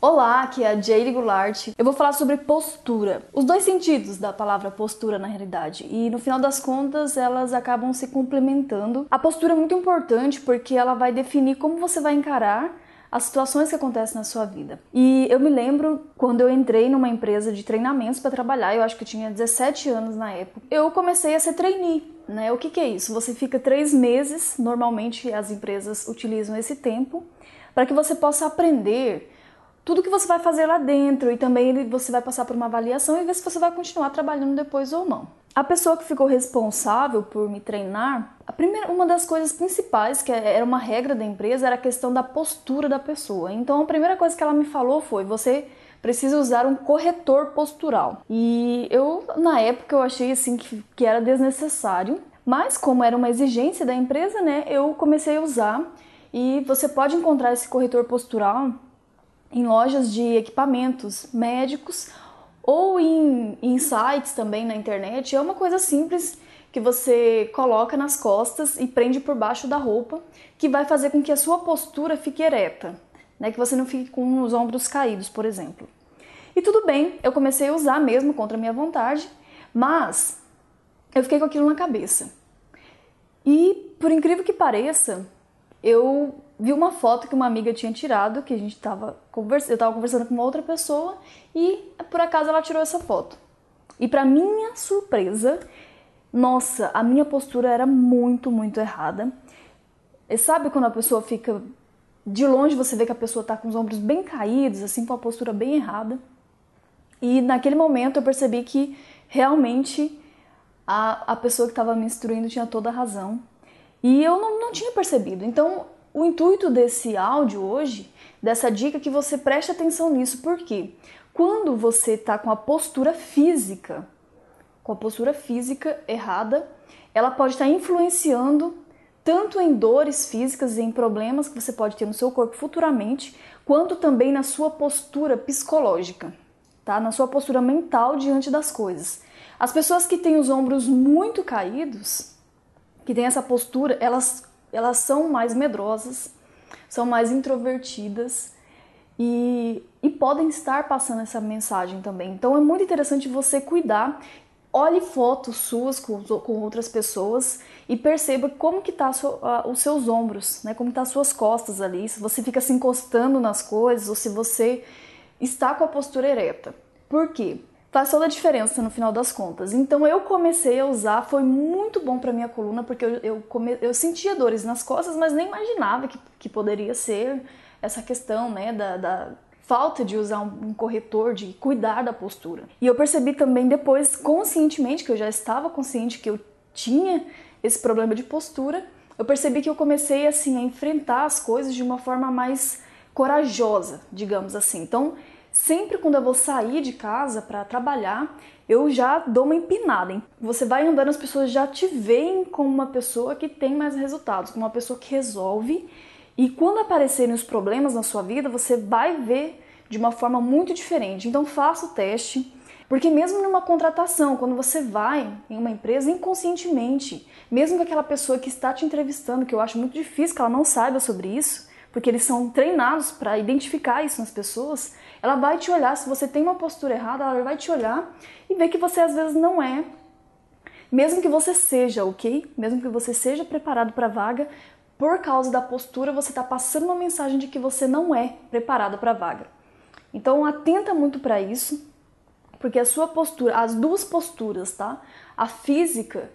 Olá, aqui é a Jade Goulart. Eu vou falar sobre postura. Os dois sentidos da palavra postura na realidade. E no final das contas, elas acabam se complementando. A postura é muito importante porque ela vai definir como você vai encarar as situações que acontecem na sua vida. E eu me lembro quando eu entrei numa empresa de treinamentos para trabalhar, eu acho que eu tinha 17 anos na época, eu comecei a ser trainee. Né? O que, que é isso? Você fica três meses, normalmente as empresas utilizam esse tempo, para que você possa aprender tudo que você vai fazer lá dentro e também você vai passar por uma avaliação e ver se você vai continuar trabalhando depois ou não. A pessoa que ficou responsável por me treinar, a primeira, uma das coisas principais, que era uma regra da empresa, era a questão da postura da pessoa. Então a primeira coisa que ela me falou foi: você precisa usar um corretor postural. E eu, na época, eu achei assim que, que era desnecessário, mas como era uma exigência da empresa, né, eu comecei a usar. E você pode encontrar esse corretor postural em lojas de equipamentos médicos ou em, em sites também na internet. É uma coisa simples que você coloca nas costas e prende por baixo da roupa, que vai fazer com que a sua postura fique ereta, né? Que você não fique com os ombros caídos, por exemplo. E tudo bem, eu comecei a usar mesmo contra a minha vontade, mas eu fiquei com aquilo na cabeça. E por incrível que pareça, eu vi uma foto que uma amiga tinha tirado, que a gente tava conversando, eu estava conversando com uma outra pessoa e por acaso ela tirou essa foto. E para minha surpresa, nossa, a minha postura era muito, muito errada. E sabe quando a pessoa fica de longe você vê que a pessoa tá com os ombros bem caídos, assim, com a postura bem errada. E naquele momento eu percebi que realmente a, a pessoa que estava me instruindo tinha toda a razão. E eu não, não tinha percebido. Então o intuito desse áudio hoje, dessa dica, é que você preste atenção nisso, porque quando você está com a postura física, com a postura física errada, ela pode estar tá influenciando tanto em dores físicas e em problemas que você pode ter no seu corpo futuramente, quanto também na sua postura psicológica, tá? Na sua postura mental diante das coisas. As pessoas que têm os ombros muito caídos, que têm essa postura, elas elas são mais medrosas, são mais introvertidas e, e podem estar passando essa mensagem também. Então é muito interessante você cuidar. Olhe fotos suas com, com outras pessoas e perceba como que tá os seus ombros, né? Como tá as suas costas ali, se você fica se encostando nas coisas ou se você está com a postura ereta. Por quê? Faz toda a diferença no final das contas. Então eu comecei a usar, foi muito bom para minha coluna, porque eu, eu, come, eu sentia dores nas costas, mas nem imaginava que, que poderia ser essa questão né, da, da falta de usar um, um, corretor, de cuidar da postura. E eu percebi também depois, conscientemente, que eu já estava consciente que eu tinha esse problema de postura, eu percebi que eu comecei assim a enfrentar as coisas de uma forma mais corajosa, digamos assim. Então, Sempre quando eu vou sair de casa para trabalhar, eu já dou uma empinada. Hein? Você vai andando, as pessoas já te veem como uma pessoa que tem mais resultados, como uma pessoa que resolve. E quando aparecerem os problemas na sua vida, você vai ver de uma forma muito diferente. Então faça o teste, porque mesmo numa contratação, quando você vai em uma empresa inconscientemente, mesmo com aquela pessoa que está te entrevistando, que eu acho muito difícil que ela não saiba sobre isso, porque eles são treinados para identificar isso nas pessoas, ela vai te olhar, se você tem uma postura errada, ela vai te olhar e ver que você às vezes não é. Mesmo que você seja, ok? Mesmo que você seja preparado para a vaga, por causa da postura, você está passando uma mensagem de que você não é preparado para a vaga. Então atenta muito para isso, porque a sua postura, as duas posturas, tá? A física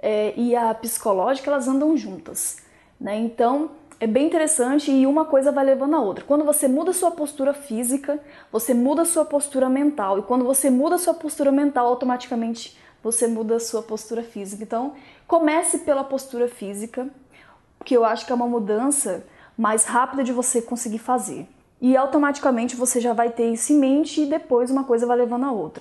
é, e a psicológica, elas andam juntas, né? Então é bem interessante e uma coisa vai levando a outra. Quando você muda sua postura física, você muda sua postura mental. E quando você muda sua postura mental, automaticamente você muda sua postura física. Então, comece pela postura física, que eu acho que é uma mudança mais rápida de você conseguir fazer. E automaticamente você já vai ter isso em mente e depois uma coisa vai levando a outra.